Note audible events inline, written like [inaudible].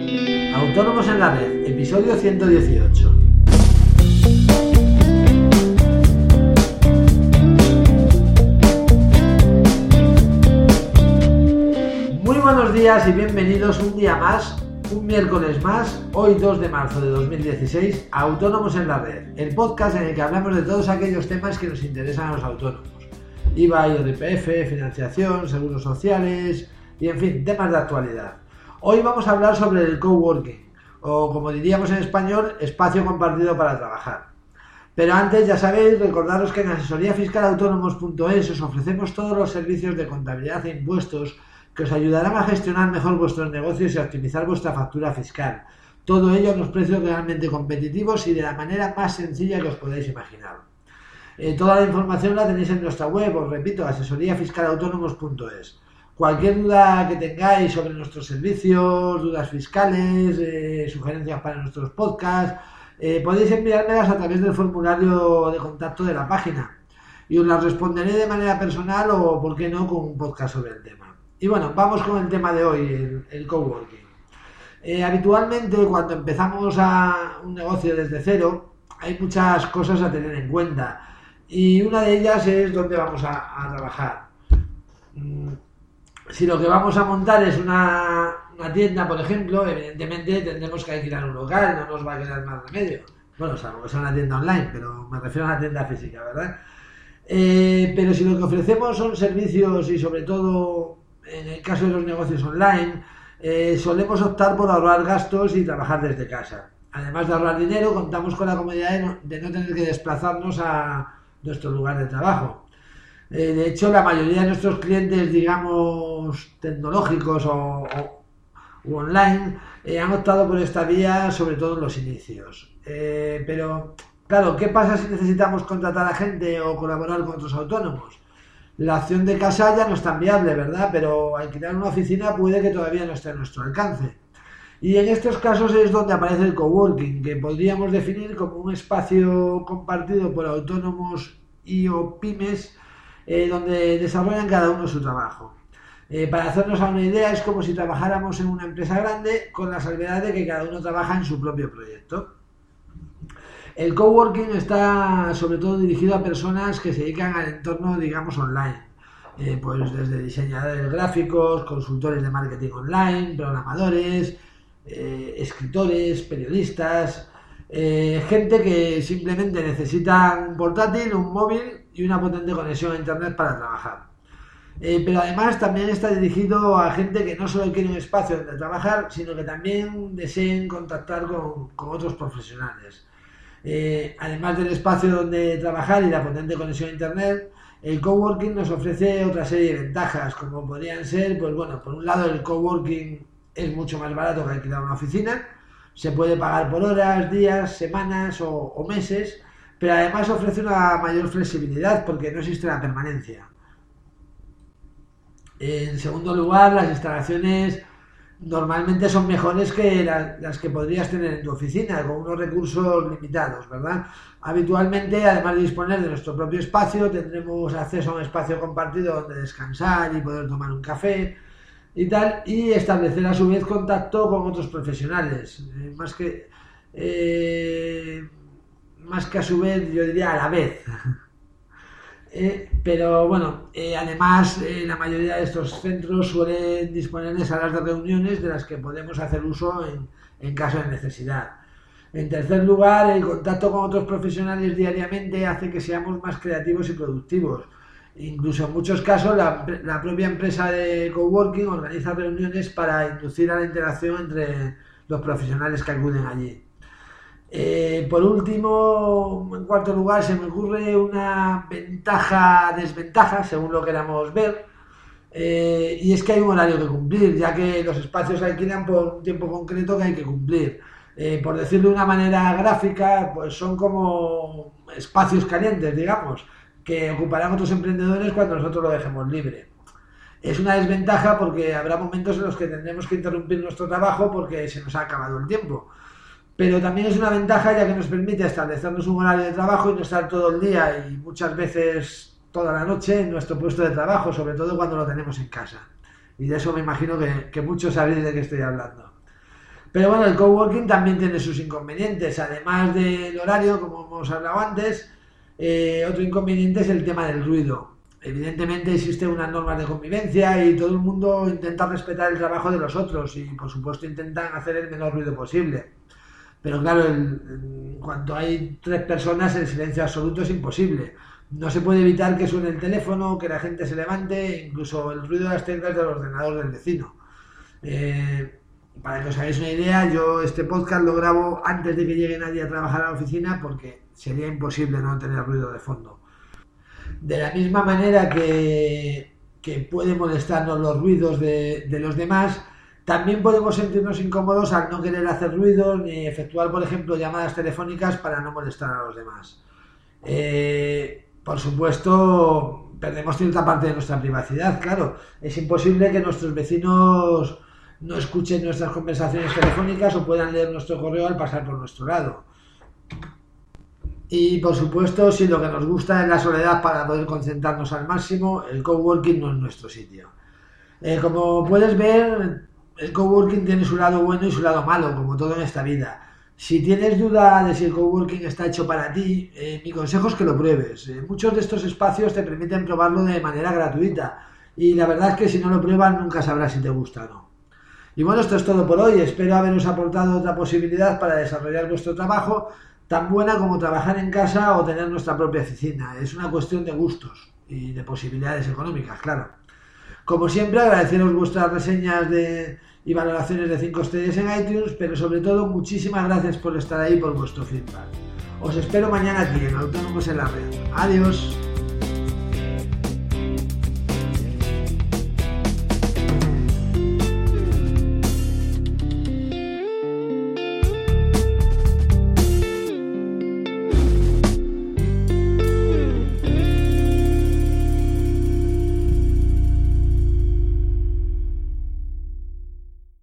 Autónomos en la Red, episodio 118. Muy buenos días y bienvenidos un día más, un miércoles más, hoy 2 de marzo de 2016, a Autónomos en la Red, el podcast en el que hablamos de todos aquellos temas que nos interesan a los autónomos. IVA, IRPF, financiación, seguros sociales y en fin, temas de actualidad. Hoy vamos a hablar sobre el coworking, o como diríamos en español, espacio compartido para trabajar. Pero antes, ya sabéis, recordaros que en asesoríafiscalautónomos.es os ofrecemos todos los servicios de contabilidad e impuestos que os ayudarán a gestionar mejor vuestros negocios y a optimizar vuestra factura fiscal. Todo ello a unos precios realmente competitivos y de la manera más sencilla que os podáis imaginar. Eh, toda la información la tenéis en nuestra web, os repito, asesoríafiscalautónomos.es. Cualquier duda que tengáis sobre nuestros servicios, dudas fiscales, eh, sugerencias para nuestros podcasts, eh, podéis enviármelas a través del formulario de contacto de la página y os las responderé de manera personal o, por qué no, con un podcast sobre el tema. Y bueno, vamos con el tema de hoy, el, coworking. Eh, habitualmente cuando empezamos a un negocio desde cero, hay muchas cosas a tener en cuenta y una de ellas es dónde vamos a, a trabajar. Mm, si lo que vamos a montar es una, tienda, por ejemplo, evidentemente tendremos que alquilar un local, no nos va a quedar más remedio. Bueno, salvo que sea una tienda online, pero me refiero a una tienda física, ¿verdad? Eh, pero si lo que ofrecemos son servicios y sobre todo en el caso de los negocios online, eh, solemos optar por ahorrar gastos y trabajar desde casa. Además de ahorrar dinero, contamos con la comodidad de no tener que desplazarnos a nuestro lugar de trabajo. Eh, de hecho, la mayoría de nuestros clientes, digamos, tecnológicos o, online, eh, han optado por esta vía, sobre todo en los inicios. Eh, pero, claro, ¿qué pasa si necesitamos contratar a gente o colaborar con otros autónomos? La acción de casa ya no es tan viable, ¿verdad? Pero alquilar una oficina puede que todavía no esté a nuestro alcance. Y en estos casos es donde aparece el coworking, que podríamos definir como un espacio compartido por autónomos y o pymes eh, donde desarrollan cada uno su trabajo. Eh, para hacernos una idea, es como si trabajáramos en una empresa grande con la salvedad de que cada uno trabaja en su propio proyecto. El coworking está sobre todo dirigido a personas que se dedican al entorno, digamos, online. Eh, pues desde diseñadores gráficos, consultores de marketing online, programadores, escritores, periodistas, eh, gente que simplemente necesita un portátil, un móvil y una potente conexión a internet para trabajar. Eh, pero además también está dirigido a gente que no solo quiere un espacio donde trabajar, sino que también deseen contactar con, otros profesionales. Eh, además del espacio donde trabajar y la potente conexión a internet, el coworking nos ofrece otra serie de ventajas, como podrían ser, pues bueno, por un lado el coworking es mucho más barato que alquilar una oficina, se puede pagar por horas, días, semanas o, meses, pero además ofrece una mayor flexibilidad porque no existe la permanencia. En segundo lugar, las instalaciones normalmente son mejores que la, las que podrías tener en tu oficina, con unos recursos limitados, ¿verdad? Habitualmente, además de disponer de nuestro propio espacio, tendremos acceso a un espacio compartido donde descansar y poder tomar un café y tal, y establecer a su vez contacto con otros profesionales, eh, más que eh, más que a su vez, yo diría a la vez. [laughs] Eh, pero bueno, además la mayoría de estos centros suelen disponer de salas de reuniones de las que podemos hacer uso en, en, caso de necesidad. En tercer lugar, el contacto con otros profesionales diariamente hace que seamos más creativos y productivos. Incluso en muchos casos la, propia empresa de coworking organiza reuniones para inducir a la interacción entre los profesionales que acuden allí. Eh, por último, en cuarto lugar, se me ocurre una ventaja-desventaja, según lo queramos ver, eh, y es que hay un horario que cumplir, ya que los espacios alquilan por un tiempo concreto que hay que cumplir. Eh, por decirlo de una manera gráfica, pues son como espacios calientes, digamos, que ocuparán otros emprendedores cuando nosotros lo dejemos libre. Es una desventaja porque habrá momentos en los que tendremos que interrumpir nuestro trabajo porque se nos ha acabado el tiempo pero también es una ventaja ya que nos permite establecernos un horario de trabajo y no estar todo el día y muchas veces toda la noche en nuestro puesto de trabajo, sobre todo cuando lo tenemos en casa. Y de eso me imagino que, muchos sabéis de qué estoy hablando. Pero bueno, el coworking también tiene sus inconvenientes, además del horario, como hemos hablado antes, eh, otro inconveniente es el tema del ruido. Evidentemente existen unas normas de convivencia y todo el mundo intenta respetar el trabajo de los otros y por supuesto intentan hacer el menor ruido posible. Pero claro, en cuanto hay tres personas, el silencio absoluto es imposible. No se puede evitar que suene el teléfono, que la gente se levante, incluso el ruido de las teclas del ordenador del vecino. Eh, para que os hagáis una idea, yo este podcast lo grabo antes de que llegue nadie a trabajar a la oficina porque sería imposible no tener ruido de fondo. De la misma manera que, que puede molestarnos los ruidos de, los demás, también podemos sentirnos incómodos al no querer hacer ruidos ni efectuar, por ejemplo, llamadas telefónicas para no molestar a los demás. Eh, por supuesto, perdemos cierta parte de nuestra privacidad, claro. Es imposible que nuestros vecinos no escuchen nuestras conversaciones telefónicas o puedan leer nuestro correo al pasar por nuestro lado. Y por supuesto, si lo que nos gusta es la soledad para poder concentrarnos al máximo, el coworking no es nuestro sitio. Eh, como puedes ver, el coworking tiene su lado bueno y su lado malo, como todo en esta vida. Si tienes duda de si el coworking está hecho para ti, eh, mi consejo es que lo pruebes. Eh, muchos de estos espacios te permiten probarlo de manera gratuita y la verdad es que si no lo pruebas nunca sabrás si te gusta o no. Y bueno, esto es todo por hoy. Espero haberos aportado otra posibilidad para desarrollar vuestro trabajo, tan buena como trabajar en casa o tener nuestra propia oficina. Es una cuestión de gustos y de posibilidades económicas, claro. Como siempre, agradeceros vuestras reseñas de y valoraciones de 5 estrellas en iTunes, pero sobre todo muchísimas gracias por estar ahí por vuestro feedback. Os espero mañana aquí en Autónomos en la Red. Adiós.